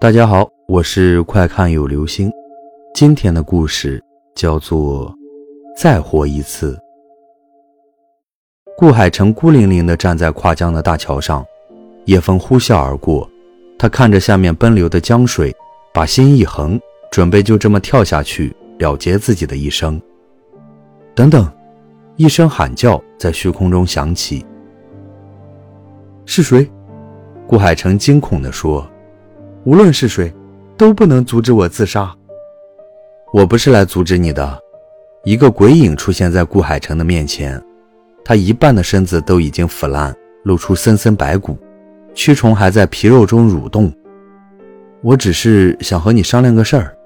大家好，我是快看有流星。今天的故事叫做《再活一次》。顾海城孤零零地站在跨江的大桥上，夜风呼啸而过，他看着下面奔流的江水，把心一横，准备就这么跳下去了结自己的一生。等等，一声喊叫在虚空中响起。是谁？顾海城惊恐地说。无论是谁，都不能阻止我自杀。我不是来阻止你的。一个鬼影出现在顾海城的面前，他一半的身子都已经腐烂，露出森森白骨，蛆虫还在皮肉中蠕动。我只是想和你商量个事儿。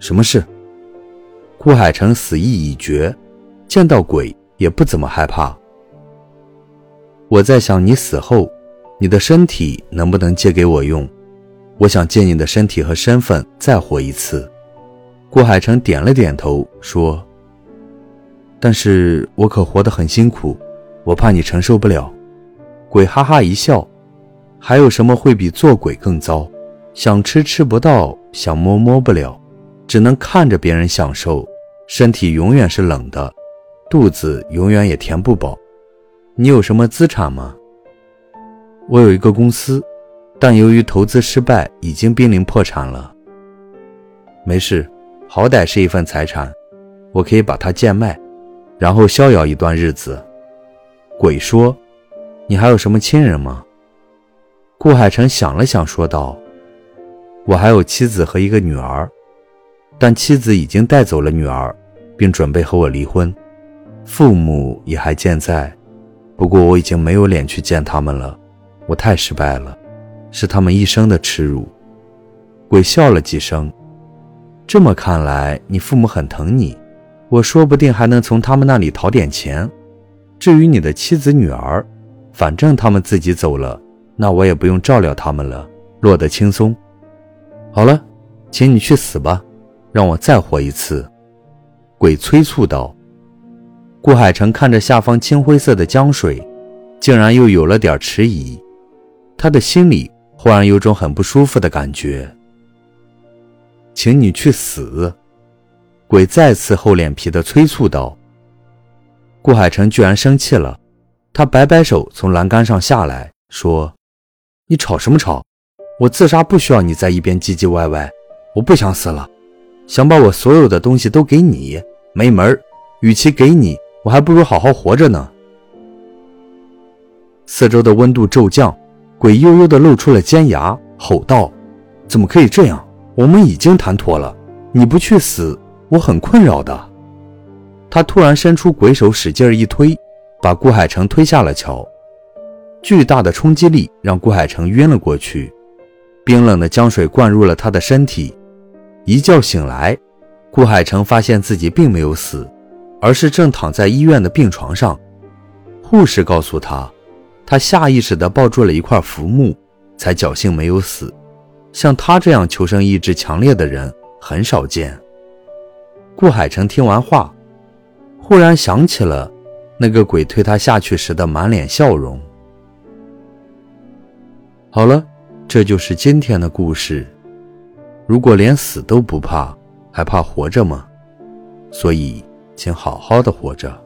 什么事？顾海城死意已决，见到鬼也不怎么害怕。我在想，你死后，你的身体能不能借给我用？我想借你的身体和身份再活一次。顾海成点了点头，说：“但是我可活得很辛苦，我怕你承受不了。”鬼哈哈一笑：“还有什么会比做鬼更糟？想吃吃不到，想摸摸不了，只能看着别人享受，身体永远是冷的，肚子永远也填不饱。你有什么资产吗？我有一个公司。”但由于投资失败，已经濒临破产了。没事，好歹是一份财产，我可以把它贱卖，然后逍遥一段日子。鬼说：“你还有什么亲人吗？”顾海城想了想，说道：“我还有妻子和一个女儿，但妻子已经带走了女儿，并准备和我离婚。父母也还健在，不过我已经没有脸去见他们了，我太失败了。”是他们一生的耻辱。鬼笑了几声，这么看来，你父母很疼你，我说不定还能从他们那里讨点钱。至于你的妻子女儿，反正他们自己走了，那我也不用照料他们了，落得轻松。好了，请你去死吧，让我再活一次。鬼催促道。顾海城看着下方青灰色的江水，竟然又有了点迟疑，他的心里。忽然有种很不舒服的感觉，请你去死！鬼再次厚脸皮的催促道。顾海城居然生气了，他摆摆手，从栏杆上下来，说：“你吵什么吵？我自杀不需要你在一边唧唧歪歪。我不想死了，想把我所有的东西都给你，没门儿！与其给你，我还不如好好活着呢。”四周的温度骤降。鬼悠悠地露出了尖牙，吼道：“怎么可以这样？我们已经谈妥了，你不去死，我很困扰的。”他突然伸出鬼手，使劲一推，把顾海城推下了桥。巨大的冲击力让顾海城晕了过去，冰冷的江水灌入了他的身体。一觉醒来，顾海城发现自己并没有死，而是正躺在医院的病床上。护士告诉他。他下意识地抱住了一块浮木，才侥幸没有死。像他这样求生意志强烈的人很少见。顾海城听完话，忽然想起了那个鬼推他下去时的满脸笑容。好了，这就是今天的故事。如果连死都不怕，还怕活着吗？所以，请好好的活着。